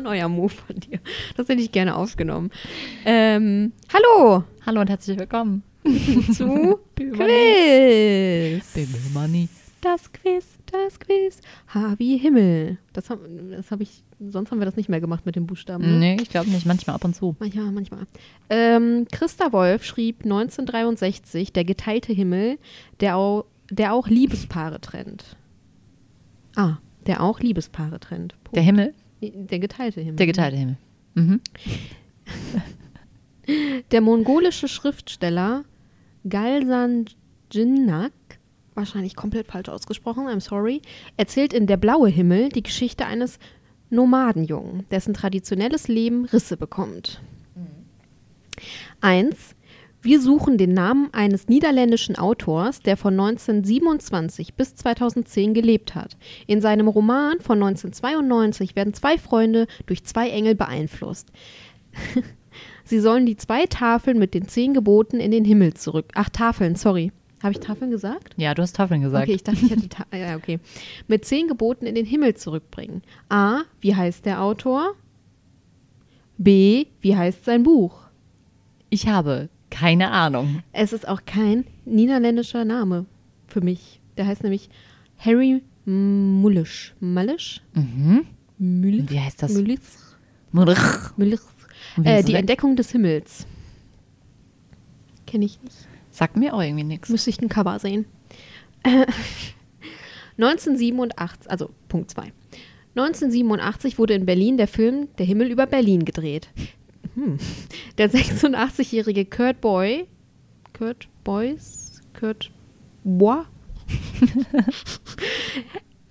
Ein neuer Move von dir. Das hätte ich gerne aufgenommen. Ähm, hallo Hallo und herzlich willkommen zu Quiz. Bibimanie. Das Quiz, das Quiz. H wie Himmel. Das habe das hab ich, sonst haben wir das nicht mehr gemacht mit den Buchstaben. Ne? Nee, ich glaube nicht, manchmal ab und zu. Manchmal, manchmal. Ähm, Christa Wolf schrieb 1963 Der geteilte Himmel, der auch, der auch Liebespaare trennt. Ah, der auch Liebespaare trennt. Punkt. Der Himmel, Der geteilte Himmel. der geteilte Himmel. Mhm. Der mongolische Schriftsteller Galsan Jinnak, wahrscheinlich komplett falsch ausgesprochen, I'm sorry, erzählt in Der blaue Himmel die Geschichte eines Nomadenjungen, dessen traditionelles Leben Risse bekommt. Eins. Wir suchen den Namen eines niederländischen Autors, der von 1927 bis 2010 gelebt hat. In seinem Roman von 1992 werden zwei Freunde durch zwei Engel beeinflusst. Sie sollen die zwei Tafeln mit den zehn Geboten in den Himmel zurück. Ach, Tafeln, sorry. Habe ich Tafeln gesagt? Ja, du hast Tafeln gesagt. Okay, ich dachte, ich hätte Ta ja, okay. Mit zehn Geboten in den Himmel zurückbringen. A. Wie heißt der Autor? B. Wie heißt sein Buch? Ich habe keine Ahnung. Es ist auch kein niederländischer Name für mich. Der heißt nämlich Harry Mullisch. Mullisch? Mhm. Wie heißt das? Mullisch? Mullisch. Wie Äh, die? Entdeckung des Himmels. Kenne ich nicht. Sagt mir auch irgendwie nichts. Müsste ich ein Cover sehen. Äh, 1987, also Punkt 2. 1987 wurde in Berlin der Film Der Himmel über Berlin gedreht. Hm. Der 86-jährige Kurt Boy, Kurt Boys, Kurt Bois,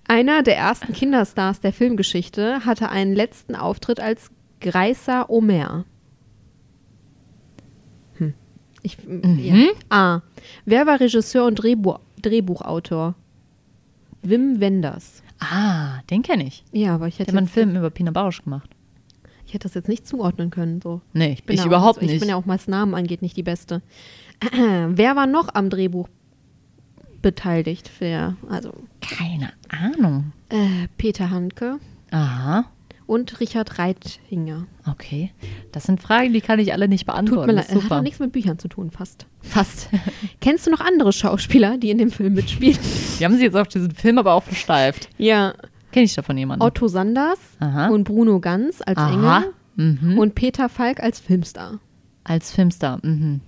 einer der ersten Kinderstars der Filmgeschichte, hatte einen letzten Auftritt als Greiser Omer. Hm. Ich, ja. A. Wer war Regisseur und Drehbuch, Drehbuchautor? Wim Wenders. Ah, den kenne ich. Ja, aber ich Der hätte, hat mal einen Film über Pina Bausch gemacht. Ich hätte das jetzt nicht zuordnen können. So. Nee, ich, bin ich ja auch- überhaupt Ich nicht. bin ja auch, was Namen angeht, nicht die Beste. Wer war noch am Drehbuch beteiligt? Wer, also keine Ahnung. äh, Peter Handke Aha, und Richard Reithinger. okay. Das sind Fragen, die kann ich alle nicht Tut beantworten. mir Das leid, ist hat auch Super. nichts mit Büchern zu tun, fast. Fast. Kennst du noch andere Schauspieler, die in dem Film mitspielen? Wir haben sie jetzt auf diesen Film aber auch versteift. ja, Kenne ich davon jemanden? Otto Sanders Aha. und Bruno Ganz als Aha. Engel Mhm. und Peter Falk als Filmstar. Als Filmstar. Mhm.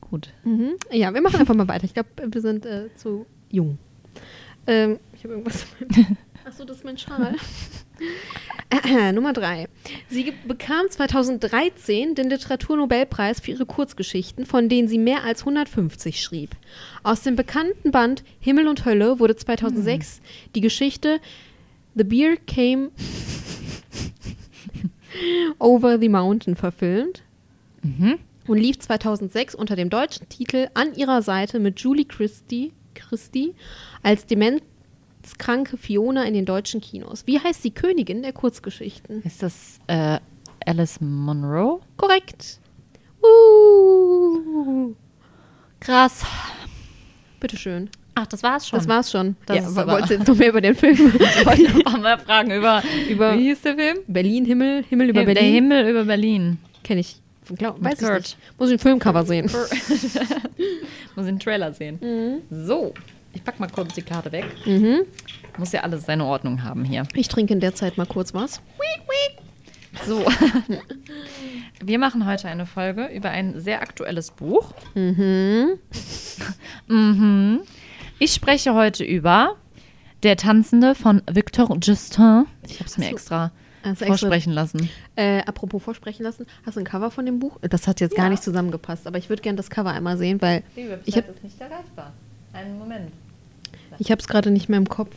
Gut. Mhm. Ja, wir machen einfach mal weiter. Ich glaube, wir sind äh, zu jung. Ähm, ich habe irgendwas. Achso, das ist mein Schal. Nummer drei. Sie bekam 2013 den Literaturnobelpreis für ihre Kurzgeschichten, von denen sie mehr als 150 schrieb. Aus dem bekannten Band Himmel und Hölle wurde 2006 die Geschichte The Beer Came Over the Mountain verfilmt Mhm. und lief 2006 unter dem deutschen Titel An ihrer Seite mit Julie Christie, Christie als demenzkranke Fiona in den deutschen Kinos. Wie heißt die Königin der Kurzgeschichten? Ist das äh, Alice Monroe? Korrekt. Uh, Krass. bitteschön. Ach, das war's schon. Das war's schon. Das ja, aber- wolltest du jetzt noch mehr über den Film? Ich wollte noch mal fragen über, Über- wie hieß der Film? Berlin, Himmel, Himmel über Der Berlin. Himmel über Berlin. Kenne ich. Glaub, weiß ich nicht. Muss ich ein Filmcover sehen. Muss den Trailer sehen. So, ich pack mal kurz die Karte weg. Mhm. Muss ja alles seine Ordnung haben hier. Ich trinke in der Zeit mal kurz was. So. Wir machen heute eine Folge über ein sehr aktuelles Buch. Mhm. Mhm. Ich spreche heute über Der Tanzende von Victor Justin. Ich habe es mir so. extra Also extra- vorsprechen lassen. Äh, apropos vorsprechen lassen, hast du ein Cover von dem Buch? Das hat jetzt gar Ja. nicht zusammengepasst, aber ich würde gerne das Cover einmal sehen, weil Ich hab- ist nicht erreichbar. Einen Moment. ich habe es gerade nicht mehr im Kopf.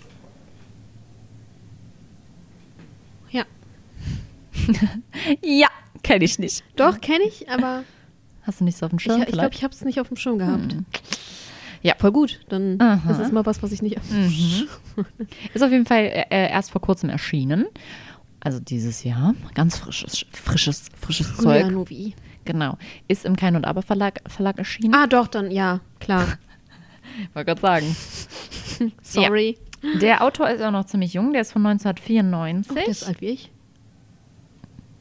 Ja. Ja, kenne ich nicht. Doch, kenne ich, aber Hast du nicht so auf dem ich, Schirm ich glaube, ich habe es nicht auf dem Schirm gehabt. Hm. Ja, voll gut. Dann Aha. ist es mal was, was ich nicht Mhm. Ist auf jeden Fall äh, erst vor kurzem erschienen. Also dieses Jahr. Ganz frisches, frisches, frisches Früher Zeug. wie. Genau. Ist im Kein und Aber Verlag, Verlag erschienen. Ah, doch, dann, ja, klar. Wollte gerade sagen. Sorry. Der Autor ist auch noch ziemlich jung. Der ist von 1994. Oh, der ist alt wie ich.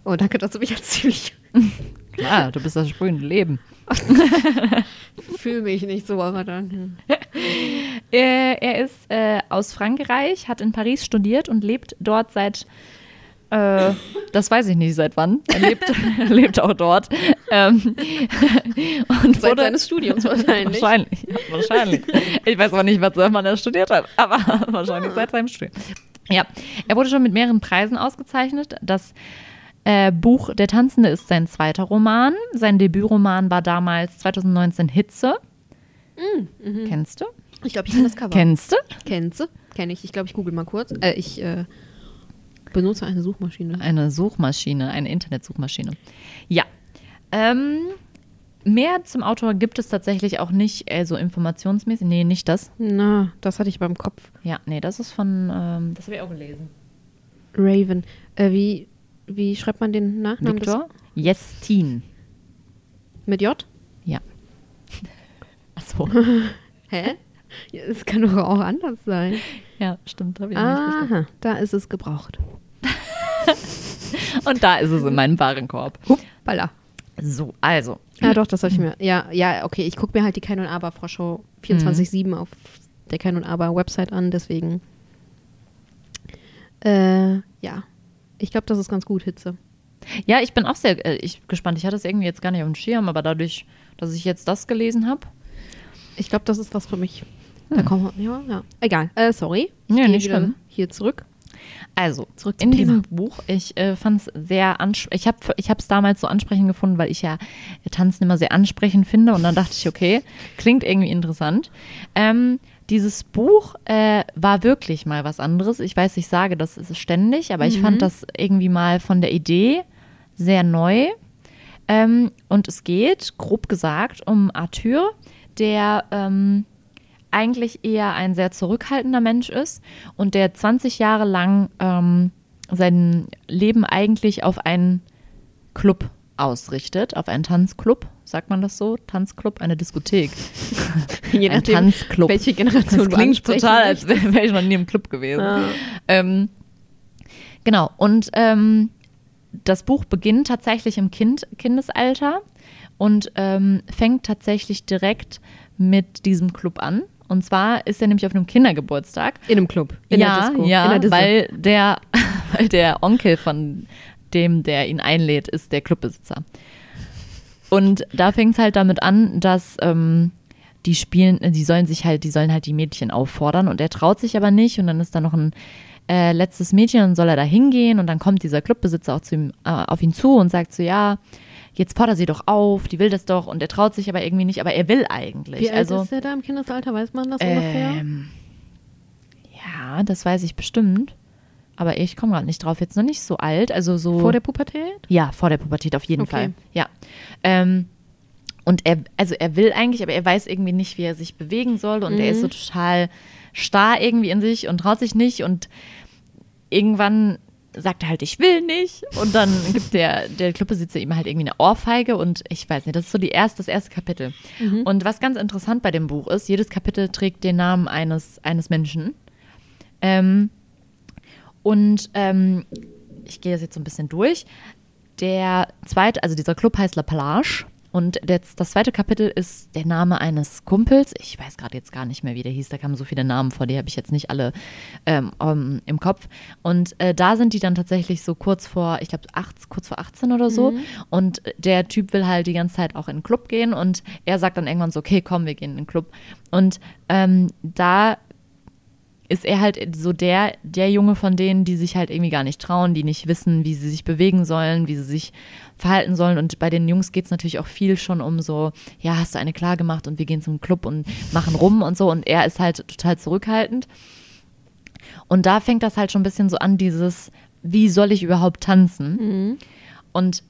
Oh, danke, dass du mich als ziemlich. Klar, du bist das sprühende Leben. Fühle mich nicht so, aber dann. Äh, er ist äh, aus Frankreich, hat in Paris studiert und lebt dort seit, äh, das weiß ich nicht seit wann, er lebt, lebt auch dort. Ähm, und Seit wurde- seines Studiums wahrscheinlich. Wahrscheinlich, wahrscheinlich. Ich weiß aber nicht, was man da studiert hat, aber wahrscheinlich seit seinem Studium. Ja, er wurde schon mit mehreren Preisen ausgezeichnet. Das äh, Buch Der Tanzende ist sein zweiter Roman. Sein Debütroman war damals 2019 Hitze. Kennst du? Ich glaube, ich kenne das Cover. Kennst du? Kennst du? Kenn ich. Ich glaube, ich google mal kurz. Äh, ich äh, benutze eine Suchmaschine. Eine Suchmaschine, eine Internetsuchmaschine. Ja. Ähm, mehr zum Autor gibt es tatsächlich auch nicht, also informationsmäßig. Nee, nicht das. Na, das hatte ich beim Kopf. Ja, nee, das ist von, ähm, das habe ich auch gelesen. Raven. Äh, wie, wie schreibt man den Nachnamen? Victor Jestin. Mit J? Ja. Achso. Hä? Ja, Es kann doch auch anders sein. Ja, stimmt. Hab ich. Aha, da ist es gebraucht. Und da ist es in meinem Warenkorb. Huppala. So, also. Ja, doch, das habe ich mir. Ja, ja, okay. Ich gucke mir halt die Kein und Aber Vorschau 24-7 auf der Kein und Aber Website an, deswegen. Äh, ja. Ich glaube, das ist ganz gut, Hitze. Ja, ich bin auch sehr äh, ich, gespannt. Ich hatte es irgendwie jetzt gar nicht auf dem Schirm, aber dadurch, dass ich jetzt das gelesen habe. Ich glaube, das ist was für mich. Da kommen wir. Ja, ja. Egal. Äh, sorry. Ich Ja, nicht schlimm. Hier zurück. Also, Zurück zum in Thema. diesem Buch, ich äh, fand es sehr ansprechend. Ich habe ich es damals so ansprechend gefunden, weil ich ja Tanzen immer sehr ansprechend finde. Und dann dachte ich, okay, klingt irgendwie interessant. Ähm, dieses Buch äh, war wirklich mal was anderes. Ich weiß, ich sage das ist ständig, aber ich fand das irgendwie mal von der Idee sehr neu. Ähm, und es geht, grob gesagt, um Arthur, der ähm, eigentlich eher ein sehr zurückhaltender Mensch ist und der 20 Jahre lang ähm, sein Leben eigentlich auf einen Club ausrichtet, auf einen Tanzclub, sagt man das so? Tanzclub, eine Diskothek. Je ein nachdem, Tanzclub. welche Generation Das klingt total, als wäre wär ich noch nie im Club gewesen. Ah. Ähm, genau, und ähm, das Buch beginnt tatsächlich im kind, Kindesalter und ähm, fängt tatsächlich direkt mit diesem Club an. Und zwar ist er nämlich auf einem Kindergeburtstag. In einem Club. In ja, der Disco. in ja, der weil der, weil der Onkel von dem, der ihn einlädt, ist der Clubbesitzer. Und da fängt es halt damit an, dass ähm, die spielen, die sollen sich halt, die sollen halt die Mädchen auffordern und er traut sich aber nicht und dann ist da noch ein äh, letztes Mädchen und soll er da hingehen und dann kommt dieser Clubbesitzer auch zu ihm, äh, auf ihn zu und sagt so, ja, jetzt fordere sie doch auf, die will das doch und er traut sich aber irgendwie nicht, aber er will eigentlich. Wie alt also, ist der da im Kindesalter? Weiß man das ungefähr? ähm, ja, das weiß ich bestimmt. Aber ich komme gerade nicht drauf. Jetzt noch nicht so alt. Also so. Vor der Pubertät? ja, vor der Pubertät auf jeden Okay. Fall. Ja. Ähm, und er, also er will eigentlich, aber er weiß irgendwie nicht, wie er sich bewegen soll. Und er ist so total starr irgendwie in sich und traut sich nicht. Und irgendwann sagt er halt, ich will nicht. Und dann gibt der, der Clubbesitzer ihm halt irgendwie eine Ohrfeige. Und ich weiß nicht, das ist so die erste, das erste Kapitel. Und was ganz interessant bei dem Buch ist, jedes Kapitel trägt den Namen eines, eines Menschen. Ähm, und ähm, ich gehe das jetzt so ein bisschen durch. Der zweite, also dieser Club heißt La Plage. Und der, das zweite Kapitel ist der Name eines Kumpels. Ich weiß gerade jetzt gar nicht mehr, wie der hieß. Da kamen so viele Namen vor, die habe ich jetzt nicht alle ähm, um, im Kopf. Und äh, da sind die dann tatsächlich so kurz vor, ich glaube, kurz vor 18 oder so. Und der Typ will halt die ganze Zeit auch in den Club gehen. Und er sagt dann irgendwann so, okay, komm, wir gehen in den Club. Und ähm, da ist er halt so der, der Junge von denen, die sich halt irgendwie gar nicht trauen, die nicht wissen, wie sie sich bewegen sollen, wie sie sich verhalten sollen. Und bei den Jungs geht es natürlich auch viel schon um so, ja, hast du eine klar gemacht und wir gehen zum Club und machen rum und so. Und er ist halt total zurückhaltend. Und da fängt das halt schon ein bisschen so an, dieses, wie soll ich überhaupt tanzen? Mhm. Und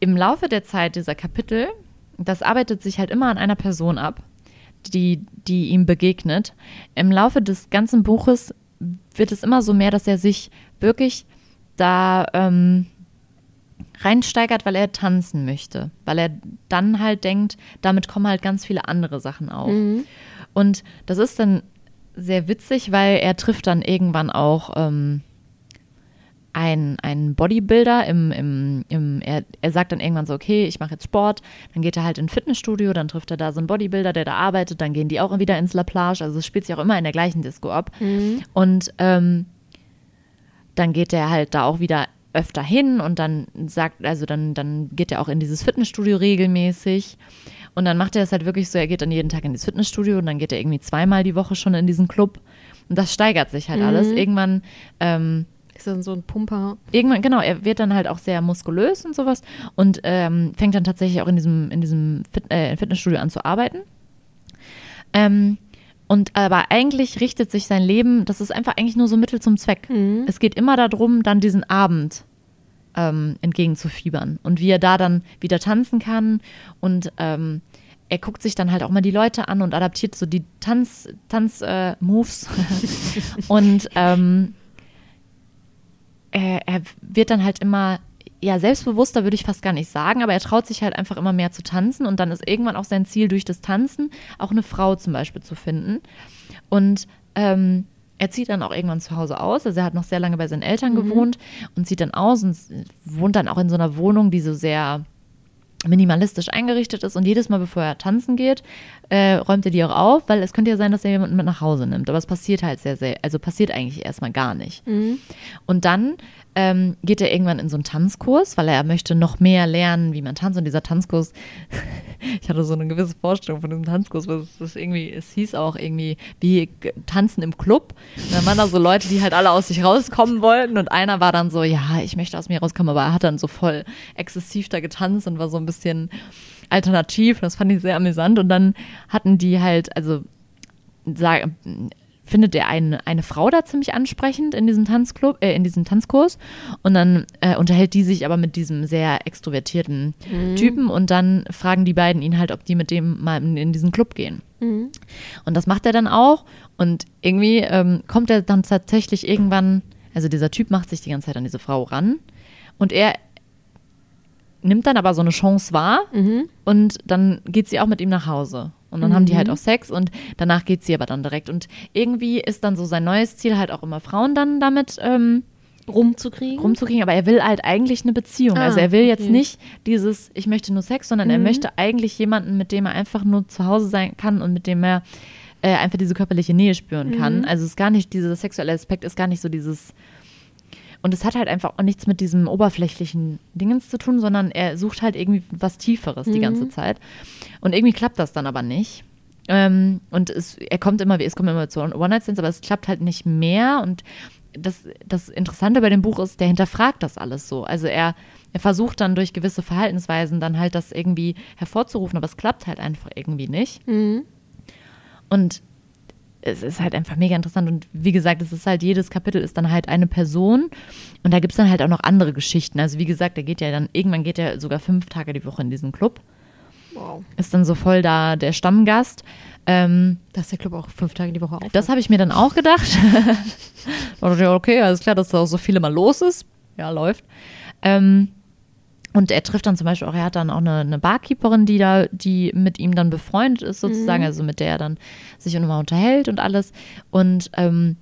im Laufe der Zeit dieser Kapitel, das arbeitet sich halt immer an einer Person ab, die, die ihm begegnet. Im Laufe des ganzen Buches wird es immer so mehr, dass er sich wirklich da ähm, reinsteigert, weil er tanzen möchte. Weil er dann halt denkt, damit kommen halt ganz viele andere Sachen auf. Mhm. Und das ist dann sehr witzig, weil er trifft dann irgendwann auch ähm, einen, einen Bodybuilder im, im, im er, er sagt dann irgendwann so, okay, ich mache jetzt Sport, dann geht er halt in ein Fitnessstudio, dann trifft er da so einen Bodybuilder, der da arbeitet, dann gehen die auch wieder ins La Plage, also es spielt sich auch immer in der gleichen Disco ab. Mhm. Und ähm, dann geht er halt da auch wieder öfter hin und dann sagt, also dann, dann geht er auch in dieses Fitnessstudio regelmäßig. Und dann macht er es halt wirklich so, er geht dann jeden Tag in das Fitnessstudio und dann geht er irgendwie zweimal die Woche schon in diesen Club. Und das steigert sich halt Mhm. alles. Irgendwann, ähm, Ist dann so ein Pumper. irgendwann, genau, er wird dann halt auch sehr muskulös und sowas und ähm, fängt dann tatsächlich auch in diesem, in diesem Fit, äh, Fitnessstudio an zu arbeiten. Ähm, und aber eigentlich richtet sich sein Leben, das ist einfach eigentlich nur so Mittel zum Zweck. Mhm. Es geht immer darum, dann diesen Abend ähm, entgegenzufiebern und wie er da dann wieder tanzen kann und ähm, er guckt sich dann halt auch mal die Leute an und adaptiert so die Tanz, Tanz äh, und ähm, er, er wird dann halt immer, ja, selbstbewusster würde ich fast gar nicht sagen, aber er traut sich halt einfach immer mehr zu tanzen und dann ist irgendwann auch sein Ziel, durch das Tanzen auch eine Frau zum Beispiel zu finden. Und ähm, er zieht dann auch irgendwann zu Hause aus. Also er hat noch sehr lange bei seinen Eltern gewohnt und zieht dann aus und wohnt dann auch in so einer Wohnung, die so sehr minimalistisch eingerichtet ist und jedes Mal, bevor er tanzen geht, äh, räumt er die auch auf, weil es könnte ja sein, dass er jemanden mit nach Hause nimmt. Aber es passiert halt sehr, sehr, also passiert eigentlich erstmal gar nicht. Und dann ähm, geht er irgendwann in so einen Tanzkurs, weil er möchte noch mehr lernen, wie man tanzt. Und dieser Tanzkurs, ich hatte so eine gewisse Vorstellung von diesem Tanzkurs, weil es ist irgendwie, es hieß auch irgendwie wie Tanzen im Club. Und dann waren da so Leute, die halt alle aus sich rauskommen wollten. Und einer war dann so, ja, ich möchte aus mir rauskommen, aber er hat dann so voll exzessiv da getanzt und war so ein bisschen alternativ. Das fand ich sehr amüsant. Und dann hatten die halt, also sag, findet er eine, eine Frau da ziemlich ansprechend in diesem Tanzclub, äh, in diesem Tanzkurs und dann äh, unterhält die sich aber mit diesem sehr extrovertierten Typen und dann fragen die beiden ihn halt, ob die mit dem mal in, in diesen Club gehen. Mhm. Und das macht er dann auch und irgendwie ähm, kommt er dann tatsächlich irgendwann, also dieser Typ macht sich die ganze Zeit an diese Frau ran und er nimmt dann aber so eine Chance wahr Mhm. und dann geht sie auch mit ihm nach Hause. Und dann haben die halt auch Sex und danach geht sie aber dann direkt. Und irgendwie ist dann so sein neues Ziel halt auch immer Frauen dann damit ähm, Rumzukriegen. rumzukriegen. Aber er will halt eigentlich eine Beziehung. Ah, also er will jetzt okay. nicht dieses, ich möchte nur Sex, sondern er Mhm. möchte eigentlich jemanden, mit dem er einfach nur zu Hause sein kann und mit dem er äh, einfach diese körperliche Nähe spüren kann. Mhm. Also es ist gar nicht, dieser sexuelle Aspekt ist gar nicht so dieses und es hat halt einfach auch nichts mit diesem oberflächlichen Dingens zu tun, sondern er sucht halt irgendwie was Tieferes die ganze Zeit. Und irgendwie klappt das dann aber nicht. Ähm, und es, er kommt immer, es kommt immer zu One-Night-Stands, aber es klappt halt nicht mehr. Und das, das Interessante bei dem Buch ist, der hinterfragt das alles so. Also er, er versucht dann durch gewisse Verhaltensweisen dann halt das irgendwie hervorzurufen, aber es klappt halt einfach irgendwie nicht. Mhm. Und es ist halt einfach mega interessant. Und wie gesagt, es ist halt, jedes Kapitel ist dann halt eine Person. Und da gibt es dann halt auch noch andere Geschichten. Also wie gesagt, der geht ja dann, irgendwann geht er sogar fünf Tage die Woche in diesen Club. Wow. Ist dann so voll da der Stammgast. Ähm, Da ist der Club auch fünf Tage die Woche auf. das habe ich mir dann auch gedacht. Da okay, alles klar, dass da auch so viele mal los ist. Ja, läuft. Ähm, und er trifft dann zum Beispiel auch, er hat dann auch eine, eine Barkeeperin, die da, die mit ihm dann befreundet ist, sozusagen, also mit der er dann sich immer unterhält und alles. Und ähm,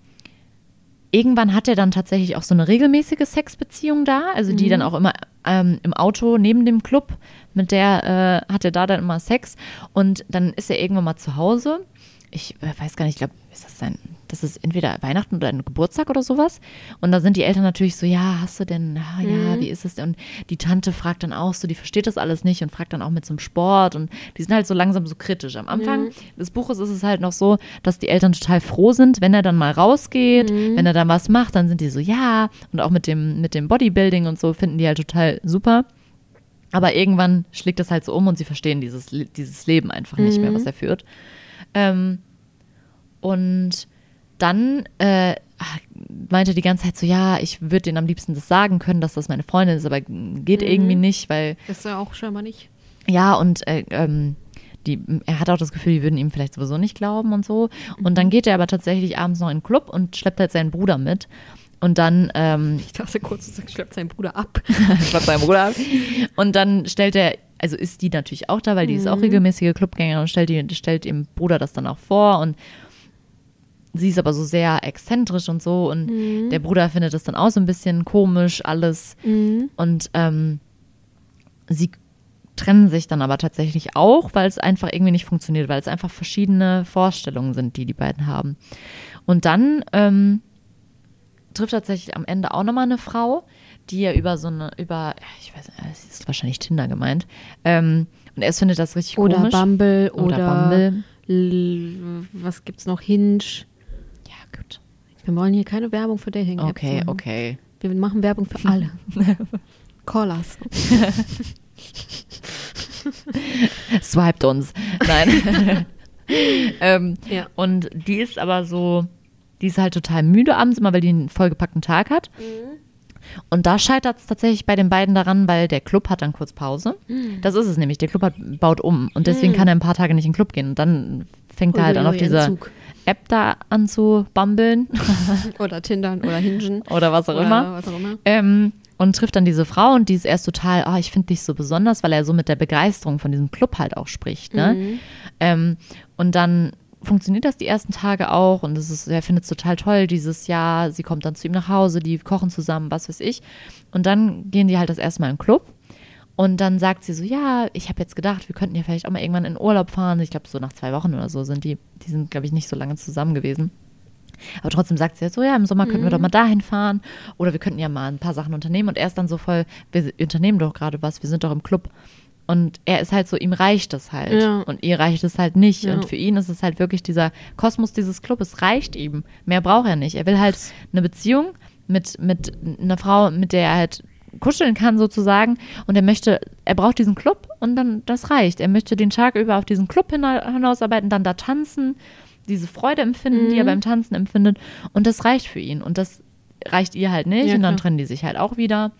irgendwann hat er dann tatsächlich auch so eine regelmäßige Sexbeziehung da, also die dann auch immer ähm, im Auto neben dem Club, mit der äh, hat er da dann immer Sex. Und dann ist er irgendwann mal zu Hause. Ich äh, weiß gar nicht, ich glaube, ist das sein, das ist entweder Weihnachten oder ein Geburtstag oder sowas. Und da sind die Eltern natürlich so, ja, hast du denn, ah, ja, wie ist es denn? Und die Tante fragt dann auch so, die versteht das alles nicht und fragt dann auch mit zum Sport und die sind halt so langsam so kritisch. Am Anfang des Buches ist es halt noch so, dass die Eltern total froh sind, wenn er dann mal rausgeht, wenn er dann was macht, dann sind die so, ja. Und auch mit dem, mit dem Bodybuilding und so finden die halt total super. Aber irgendwann schlägt das halt so um und sie verstehen dieses, dieses Leben einfach nicht mehr, was er führt. Ähm, und dann äh, meinte die ganze Zeit so, ja, ich würde denen am liebsten das sagen können, dass das meine Freundin ist, aber geht Mhm. irgendwie nicht, weil Das ist ja auch scheinbar nicht. ja, und äh, ähm, die, er hat auch das Gefühl, die würden ihm vielleicht sowieso nicht glauben und so. Und dann geht er aber tatsächlich abends noch in den Club und schleppt halt seinen Bruder mit. Und dann ähm, Ich dachte kurz, du schleppt seinen Bruder ab. schleppt seinen Bruder ab. Und dann stellt er, also ist die natürlich auch da, weil die ist auch regelmäßige Clubgängerin und stellt, die, stellt ihrem Bruder das dann auch vor. Und sie ist aber so sehr exzentrisch und so. Und der Bruder findet das dann auch so ein bisschen komisch, alles. Und ähm, sie trennen sich dann aber tatsächlich auch, weil es einfach irgendwie nicht funktioniert, weil es einfach verschiedene Vorstellungen sind, die die beiden haben. Und dann ähm, trifft tatsächlich am Ende auch nochmal eine Frau, die ja über so eine, über, ich weiß nicht, es ist wahrscheinlich Tinder gemeint. Ähm, und er findet das richtig Oder komisch. Bumble Oder oder, Bumble. Was gibt's noch? Hinge. Gut. Wir wollen hier keine Werbung für Dating Apps Okay, machen. okay. Wir machen Werbung für alle. Call us. Swiped uns. Nein. ähm, Ja. Und die ist aber so, die ist halt total müde abends, immer weil die einen vollgepackten Tag hat. Und da scheitert es tatsächlich bei den beiden daran, weil der Club hat dann kurz Pause. Das ist es nämlich. Der Club hat, baut um und deswegen kann er ein paar Tage nicht in den Club gehen. Und dann fängt er halt an, auf dieser Entzug. App da an zu bambeln Oder Tindern oder Hingen. oder was auch Oder immer. was auch immer. Ähm, und trifft dann diese Frau und die ist erst total, ah, ich finde dich so besonders, weil er so mit der Begeisterung von diesem Club halt auch spricht. Ne? Mhm. Ähm, und dann funktioniert das die ersten Tage auch und es ist, er findet es total toll dieses Jahr. Sie kommt dann zu ihm nach Hause, die kochen zusammen, was weiß ich. Und dann gehen die halt das erste Mal in den Club. Und dann sagt sie so, ja, ich habe jetzt gedacht, wir könnten ja vielleicht auch mal irgendwann in Urlaub fahren. Ich glaube, so nach zwei Wochen oder so sind die, die sind, glaube ich, nicht so lange zusammen gewesen. Aber trotzdem sagt sie jetzt so, ja, im Sommer könnten wir doch mal dahin fahren oder wir könnten ja mal ein paar Sachen unternehmen. Und er ist dann so voll, wir unternehmen doch gerade was, wir sind doch im Club. Und er ist halt so, ihm reicht es halt. Ja. Und ihr reicht es halt nicht. Ja. Und für ihn ist es halt wirklich dieser Kosmos dieses Clubes, reicht ihm. Mehr braucht er nicht. Er will halt eine Beziehung mit, mit einer Frau, mit der er halt kuscheln kann sozusagen. Und er möchte, er braucht diesen Club und dann, das reicht. Er möchte den Tag über auf diesen Club hina- hinausarbeiten, dann da tanzen, diese Freude empfinden, die er beim Tanzen empfindet. Und das reicht für ihn. Und das reicht ihr halt nicht. Ja, und dann klar. trennen die sich halt auch wieder.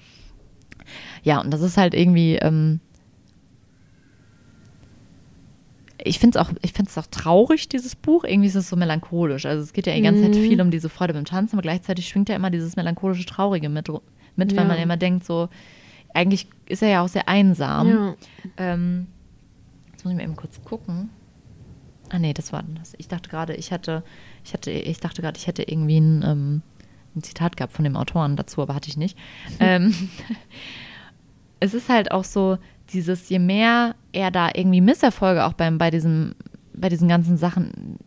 Ja, und das ist halt irgendwie, ähm, ich finde es auch, ich finde es auch traurig, dieses Buch. Irgendwie ist es so melancholisch. Also es geht ja die ganze Zeit viel um diese Freude beim Tanzen, aber gleichzeitig schwingt ja immer dieses melancholische Traurige mit, mit weil Ja. man immer denkt, so, eigentlich ist er ja auch sehr einsam. Ja. Ähm, jetzt muss ich mal eben kurz gucken. Ah nee, das war das. Ich dachte gerade, ich hatte, ich hatte, ich dachte gerade, ich hätte irgendwie ein, ähm, ein Zitat gehabt von dem Autoren dazu, aber hatte ich nicht. ähm, es ist halt auch so, dieses, je mehr er da irgendwie Misserfolge auch beim, bei diesem, bei diesen ganzen Sachen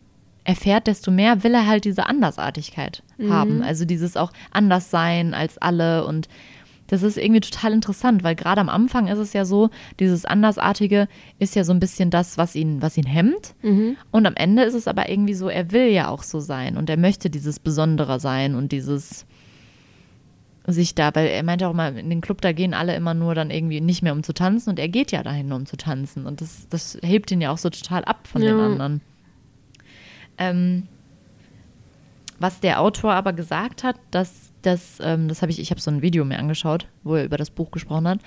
erfährt, desto mehr will er halt diese Andersartigkeit haben. Also dieses auch anders sein als alle und das ist irgendwie total interessant, weil gerade am Anfang ist es ja so, dieses Andersartige ist ja so ein bisschen das, was ihn, was ihn hemmt. Und am Ende ist es aber irgendwie so, er will ja auch so sein und er möchte dieses Besondere sein und dieses sich da, weil er meinte auch mal, in den Club, da gehen alle immer nur dann irgendwie nicht mehr um zu tanzen und er geht ja dahin nur um zu tanzen und das, das hebt ihn ja auch so total ab von den Ja. anderen. Ähm, was der Autor aber gesagt hat, dass das, ähm, das habe ich, ich habe so ein Video mir angeschaut, wo er über das Buch gesprochen hat,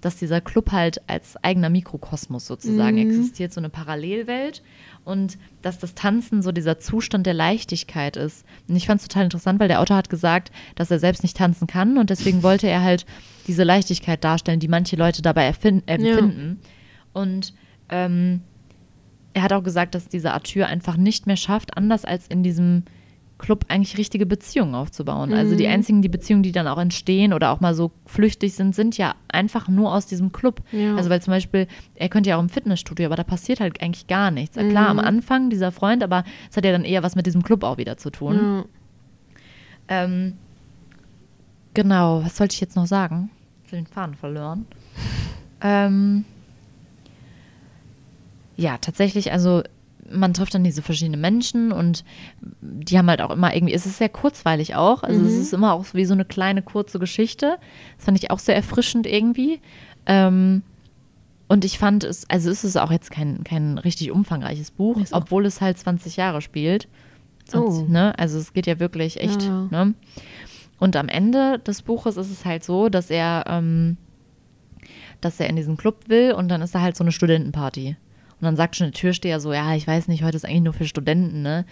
dass dieser Club halt als eigener Mikrokosmos sozusagen existiert, so eine Parallelwelt und dass das Tanzen so dieser Zustand der Leichtigkeit ist. Und ich fand es total interessant, weil der Autor hat gesagt, dass er selbst nicht tanzen kann und deswegen wollte er halt diese Leichtigkeit darstellen, die manche Leute dabei empfinden. Und ähm, er hat auch gesagt, dass dieser Arthur einfach nicht mehr schafft, anders als in diesem Club eigentlich richtige Beziehungen aufzubauen. Also die einzigen, die Beziehungen, die dann auch entstehen oder auch mal so flüchtig sind, sind ja einfach nur aus diesem Club. Ja. Also weil zum Beispiel, er könnte ja auch im Fitnessstudio, aber da passiert halt eigentlich gar nichts. Ja, Klar, am Anfang dieser Freund, aber es hat ja dann eher was mit diesem Club auch wieder zu tun. Ja. Ähm, genau, was sollte ich jetzt noch sagen? Ich den Faden verloren. Ähm, ja, tatsächlich, also man trifft dann diese verschiedenen Menschen und die haben halt auch immer irgendwie, es ist sehr kurzweilig auch, also es ist immer auch wie so eine kleine kurze Geschichte. Das fand ich auch sehr erfrischend irgendwie. Ähm, und ich fand es, also es ist auch jetzt kein, kein richtig umfangreiches Buch, auch- obwohl es halt 20 Jahre spielt. Sonst, Oh. ne? Also es geht ja wirklich echt. Ja, Ne? Und am Ende des Buches ist es halt so, dass er, ähm, dass er in diesen Club will und dann ist da halt so eine Studentenparty. Und dann sagt schon der Türsteher so, ja, ich weiß nicht, heute ist eigentlich nur für Studenten, ne?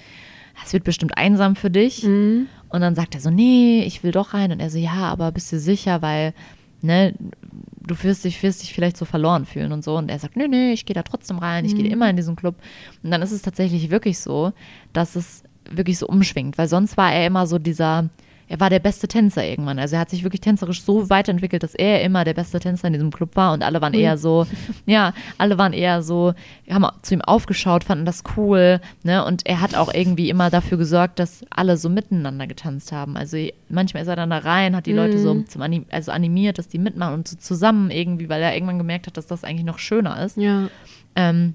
Es wird bestimmt einsam für dich. Mhm. Und dann sagt er so, nee, ich will doch rein. Und er so, ja, aber bist du sicher, weil, ne, du wirst dich, wirst dich vielleicht so verloren fühlen und so. Und er sagt, nee, nee, ich gehe da trotzdem rein, ich gehe immer in diesen Club. Und dann ist es tatsächlich wirklich so, dass es wirklich so umschwingt, weil sonst war er immer so dieser, er war der beste Tänzer irgendwann. Also er hat sich wirklich tänzerisch so weiterentwickelt, dass er immer der beste Tänzer in diesem Club war und alle waren eher so, ja, alle waren eher so, haben zu ihm aufgeschaut, fanden das cool, ne? Und er hat auch irgendwie immer dafür gesorgt, dass alle so miteinander getanzt haben. Also manchmal ist er dann da rein, hat die Leute so zum Anim also animiert, dass die mitmachen und so zusammen irgendwie, weil er irgendwann gemerkt hat, dass das eigentlich noch schöner ist. Ja. Ähm,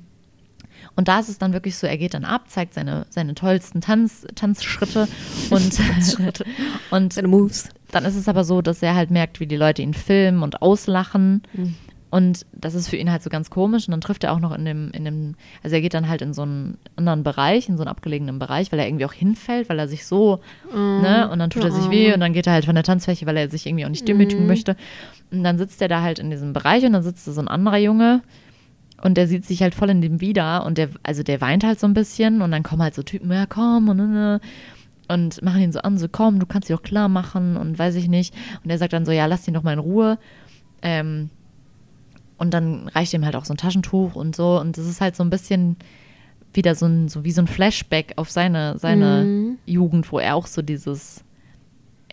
und da ist es dann wirklich so, er geht dann ab, zeigt seine, seine tollsten Tanz, Tanzschritte und, und Seine Moves. dann ist es aber so, dass er halt merkt, wie die Leute ihn filmen und auslachen. Mhm. Und das ist für ihn halt so ganz komisch. Und dann trifft er auch noch in dem, in dem, also er geht dann halt in so einen anderen Bereich, in so einen abgelegenen Bereich, weil er irgendwie auch hinfällt, weil er sich so, ne, und dann tut er sich weh und dann geht er halt von der Tanzfläche, weil er sich irgendwie auch nicht demütigen möchte. Und dann sitzt er da halt in diesem Bereich und dann sitzt da so ein anderer Junge und der sieht sich halt voll in dem wieder und der, also der weint halt so ein bisschen und dann kommen halt so Typen, ja komm und, und, und machen ihn so an, so komm, du kannst dich auch klar machen und weiß ich nicht. Und er sagt dann so, ja, lass ihn doch mal in Ruhe. Ähm, und dann reicht ihm halt auch so ein Taschentuch und so. Und das ist halt so ein bisschen wieder so, ein, so wie so ein Flashback auf seine, seine Mhm. Jugend, wo er auch so dieses,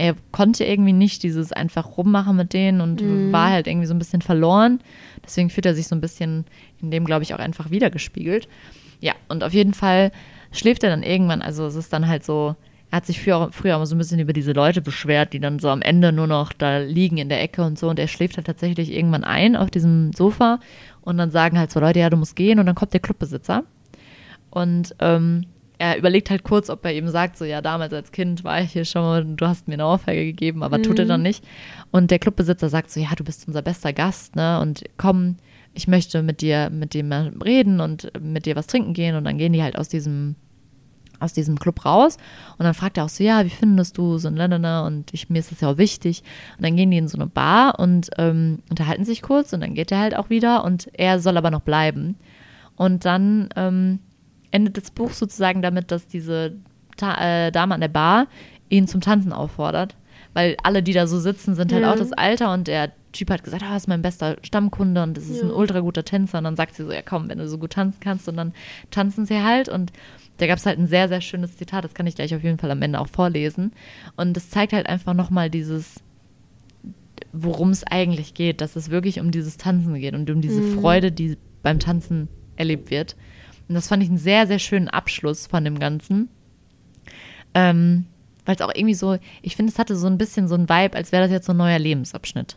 er konnte irgendwie nicht dieses einfach rummachen mit denen und Mhm. war halt irgendwie so ein bisschen verloren. Deswegen fühlt er sich so ein bisschen in dem, glaube ich, auch einfach wiedergespiegelt. Ja, und auf jeden Fall schläft er dann irgendwann, also es ist dann halt so, er hat sich früher, früher immer so ein bisschen über diese Leute beschwert, die dann so am Ende nur noch da liegen in der Ecke und so. Und er schläft halt tatsächlich irgendwann ein auf diesem Sofa und dann sagen halt so Leute, ja, du musst gehen und dann kommt der Clubbesitzer. Und ähm, er überlegt halt kurz, ob er eben sagt, so ja, damals als Kind war ich hier schon mal, du hast mir eine Ohrfeige gegeben, aber tut er dann nicht. Und der Clubbesitzer sagt so, ja, du bist unser bester Gast, ne? Und komm, ich möchte mit dir, mit dem reden und mit dir was trinken gehen. Und dann gehen die halt aus diesem, aus diesem Club raus. Und dann fragt er auch so, ja, wie findest du so ein Lalala? Und ich, mir ist das ja auch wichtig. Und dann gehen die in so eine Bar und ähm, unterhalten sich kurz und dann geht er halt auch wieder und er soll aber noch bleiben. Und dann ähm, endet das Buch sozusagen damit, dass diese Ta äh, Dame an der Bar ihn zum Tanzen auffordert. Weil alle, die da so sitzen, sind halt Ja. auch das Alter und der Typ hat gesagt, ah, das ist mein bester Stammkunde und das ist Ja. ein ultra guter Tänzer. Und dann sagt sie so, ja komm, wenn du so gut tanzen kannst und dann tanzen sie halt. Und da gab es halt ein sehr, sehr schönes Zitat, das kann ich gleich auf jeden Fall am Ende auch vorlesen. Und das zeigt halt einfach nochmal dieses, worum es eigentlich geht, dass es wirklich um dieses Tanzen geht und um diese Freude, die beim Tanzen erlebt wird. Und das fand ich einen sehr, sehr schönen Abschluss von dem Ganzen. Ähm, Weil es auch irgendwie so, ich finde, es hatte so ein bisschen so ein Vibe, als wäre das jetzt so ein neuer Lebensabschnitt.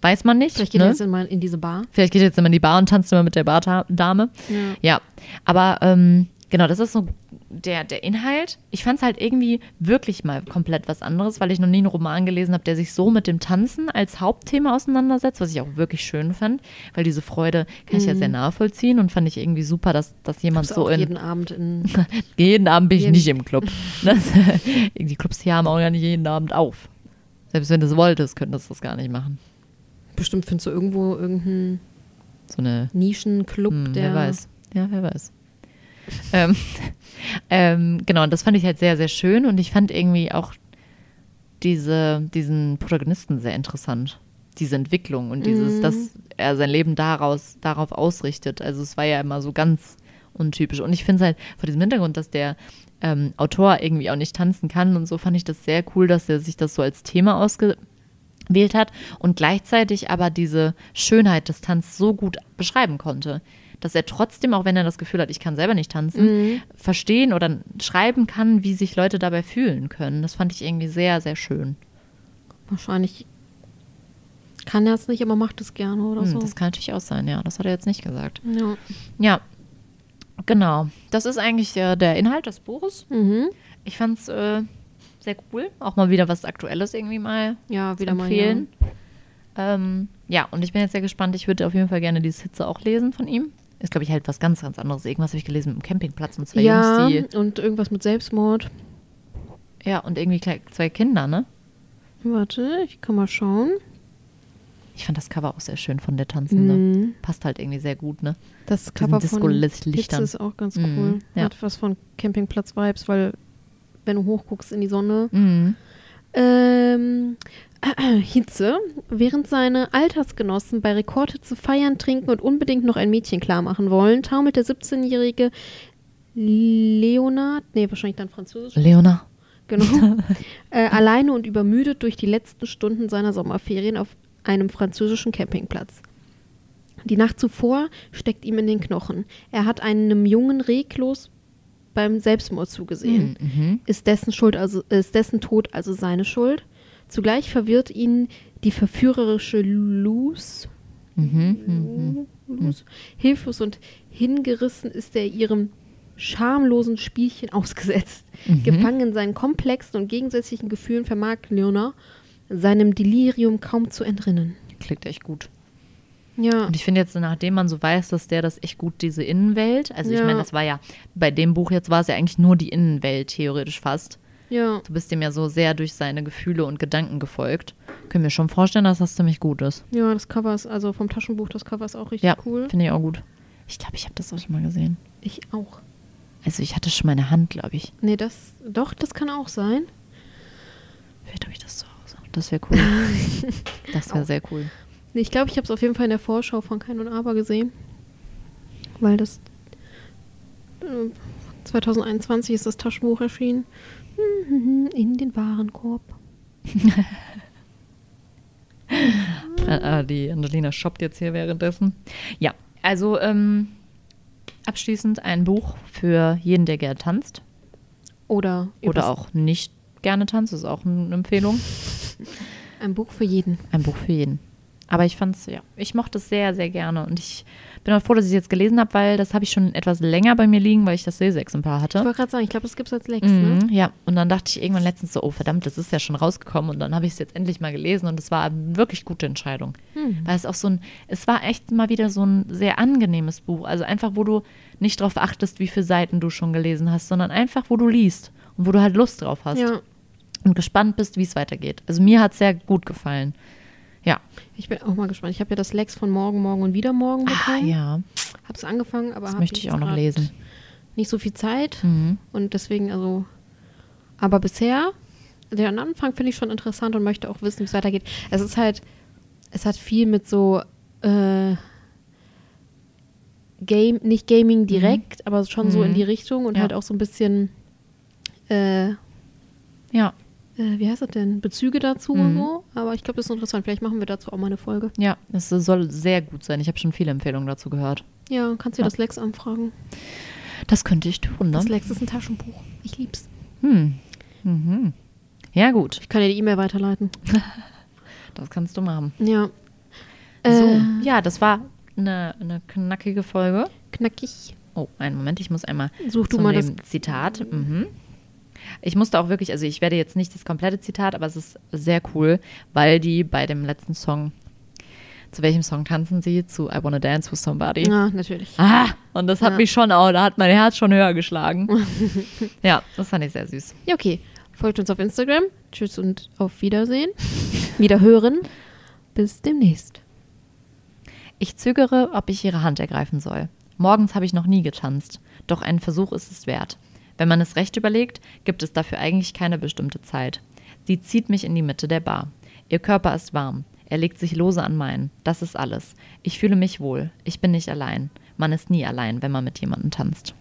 Weiß man nicht. Vielleicht geht ne? er jetzt mal in diese Bar. Vielleicht geht er jetzt immer in die Bar und tanzt immer mit der Bardame. Ja. Ja, aber ähm, genau, das ist so der, der Inhalt. Ich fand es halt irgendwie wirklich mal komplett was anderes, weil ich noch nie einen Roman gelesen habe, der sich so mit dem Tanzen als Hauptthema auseinandersetzt, was ich auch wirklich schön fand, weil diese Freude kann ich ja sehr nachvollziehen und fand ich irgendwie super, dass, dass jemand so in jeden Abend in. jeden Abend bin ich nicht im Club. Die Clubs hier haben auch gar nicht jeden Abend auf. Selbst wenn du es wolltest, könntest du das gar nicht machen. Bestimmt findest du irgendwo irgendeinen So eine Nischenclub, Hm, der. wer weiß. Ja, wer weiß. Ähm, ähm, genau, und das fand ich halt sehr, sehr schön und ich fand irgendwie auch diese, diesen Protagonisten sehr interessant. Diese Entwicklung und dieses, Mhm. dass er sein Leben daraus, darauf ausrichtet. Also es war ja immer so ganz untypisch. Und ich finde es halt vor diesem Hintergrund, dass der ähm, Autor irgendwie auch nicht tanzen kann und so, fand ich das sehr cool, dass er sich das so als Thema ausgewählt hat und gleichzeitig aber diese Schönheit des Tanzes so gut beschreiben konnte, dass er trotzdem, auch wenn er das Gefühl hat, ich kann selber nicht tanzen, verstehen oder schreiben kann, wie sich Leute dabei fühlen können. Das fand ich irgendwie sehr, sehr schön. Wahrscheinlich kann er es nicht, aber macht es gerne oder Hm, so. Das kann natürlich auch sein, ja. Das hat er jetzt nicht gesagt. ja. Ja, genau. Das ist eigentlich äh, der Inhalt des Buches. Mhm. Ich fand es äh, sehr cool. Auch mal wieder was Aktuelles irgendwie mal ja, wieder mal. empfehlen. Ähm, ja, und ich bin jetzt sehr gespannt. Ich würde auf jeden Fall gerne die Hitze auch lesen von ihm. Ist, glaube ich, halt was ganz, ganz anderes. Irgendwas habe ich gelesen mit dem Campingplatz und zwei Ja, Jungs, die. und irgendwas mit Selbstmord. Ja, und irgendwie zwei Kinder, ne? Warte, ich kann mal schauen. Ich fand das Cover auch sehr schön von der Tanzende. Mhm. Passt halt irgendwie sehr gut, ne? Das Diesen Cover von. Hitze ist auch ganz Mhm, cool. ja. Hat was von Campingplatz-Vibes, weil wenn du hochguckst in die Sonne. Mhm. Ähm, Hitze, während seine Altersgenossen bei Rekordhitze feiern, trinken und unbedingt noch ein Mädchen klar machen wollen, taumelt der 17-jährige Leonard, nee, wahrscheinlich dann französisch, Leona. genau, äh, alleine und übermüdet durch die letzten Stunden seiner Sommerferien auf einem französischen Campingplatz. Die Nacht zuvor steckt ihm in den Knochen. Er hat einem jungen reglos beim Selbstmord zugesehen. Mhm. Ist dessen Schuld also ist dessen Tod also seine Schuld? Zugleich verwirrt ihn die verführerische Luz. Mhm. Luz. Hilflos und hingerissen ist er ihrem schamlosen Spielchen ausgesetzt. Mhm. Gefangen in seinen komplexen und gegensätzlichen Gefühlen vermag Leona seinem Delirium kaum zu entrinnen. Klingt echt gut. Ja, Und ich finde jetzt, nachdem man so weiß, dass der das echt gut, diese Innenwelt, also ich Ja. meine, das war ja, bei dem Buch jetzt war es ja eigentlich nur die Innenwelt, theoretisch fast. Ja. Du bist dem ja so sehr durch seine Gefühle und Gedanken gefolgt. Können wir schon vorstellen, dass das ziemlich gut ist. Ja, das Cover ist, also vom Taschenbuch, das Cover ist auch richtig Ja, cool. finde ich auch gut. Ich glaube, ich habe das auch schon mal gesehen. Ich auch. Also ich hatte schon meine Hand, glaube ich. Nee, das, doch, das kann auch sein. Vielleicht habe ich das zu Hause. Das wäre cool. das wäre sehr cool. Nee, ich glaube, ich habe es auf jeden Fall in der Vorschau von Kein und Aber gesehen. Weil das äh, 2021 ist das Taschenbuch erschienen. In den Warenkorb. Äh, die Angelina shoppt jetzt hier währenddessen. Ja, also ähm, abschließend ein Buch für jeden, der gerne tanzt. Oder, Oder auch nicht gerne tanzt. Ist auch eine Empfehlung. Ein Buch für jeden. Ein Buch für jeden. Aber ich fand's, ja, ich mochte es sehr, sehr gerne. Und ich bin auch froh, dass ich es jetzt gelesen habe, weil das habe ich schon etwas länger bei mir liegen, weil ich das Leseexemplar Ich hatte. wollte gerade sagen, ich glaube, das gibt es als Lex, ne? Mhm, ja, und dann dachte ich irgendwann letztens so, oh verdammt, das ist ja schon rausgekommen. Und dann habe ich es jetzt endlich mal gelesen und es war eine wirklich gute Entscheidung. Hm. Weil es auch so ein, es war echt mal wieder so ein sehr angenehmes Buch. Also einfach, wo du nicht darauf achtest, wie viele Seiten du schon gelesen hast, sondern einfach, wo du liest und wo du halt Lust drauf hast Ja, und gespannt bist, wie es weitergeht. Also mir hat es sehr gut gefallen. Ja. Ich bin auch mal gespannt. Ich habe ja das Lex von Morgen, Morgen und wieder Morgen Ah, bekommen. ja. Habe es angefangen, aber Das möchte ich auch noch lesen. Nicht so viel Zeit. Mhm. Und deswegen, also. Aber bisher, den Anfang finde ich schon interessant und möchte auch wissen, wie es weitergeht. Es ist halt, es hat viel mit so, äh, Game, nicht Gaming direkt, aber schon so Mhm. in die Richtung und Ja. halt auch so ein bisschen, äh, äh, wie heißt das denn? Bezüge dazu Mhm. so. Aber ich glaube, das ist interessant. Vielleicht machen wir dazu auch mal eine Folge. ja, es soll sehr gut sein. Ich habe schon viele Empfehlungen dazu gehört. Ja, kannst du Ja. das Lex anfragen. Das könnte ich tun, ne? Das Lex ist ein Taschenbuch. Ich lieb's. Hm. Mhm. Ja, gut. Ich kann dir die E-Mail weiterleiten. Das kannst du machen. Ja. So, Äh, ja, das war eine, eine knackige Folge. Knackig. Oh, einen Moment, ich muss einmal Such du mal das dem Zitat. Mhm. Ich musste auch wirklich, also ich werde jetzt nicht das komplette Zitat, aber es ist sehr cool, weil die bei dem letzten Song, zu welchem Song tanzen sie? Zu I Wanna Dance with Somebody. Ja, natürlich. Ah, und das hat Ja. mich schon auch, da hat mein Herz schon höher geschlagen. ja, das fand ich sehr süß. Ja, okay. Folgt uns auf Instagram. Tschüss und auf Wiedersehen. Wiederhören. Bis demnächst. Ich zögere, ob ich ihre Hand ergreifen soll. Morgens habe ich noch nie getanzt, doch ein Versuch ist es wert. Wenn man es recht überlegt, gibt es dafür eigentlich keine bestimmte Zeit. Sie zieht mich in die Mitte der Bar. Ihr Körper ist warm. Er legt sich lose an meinen. Das ist alles. Ich fühle mich wohl. Ich bin nicht allein. Man ist nie allein, wenn man mit jemandem tanzt.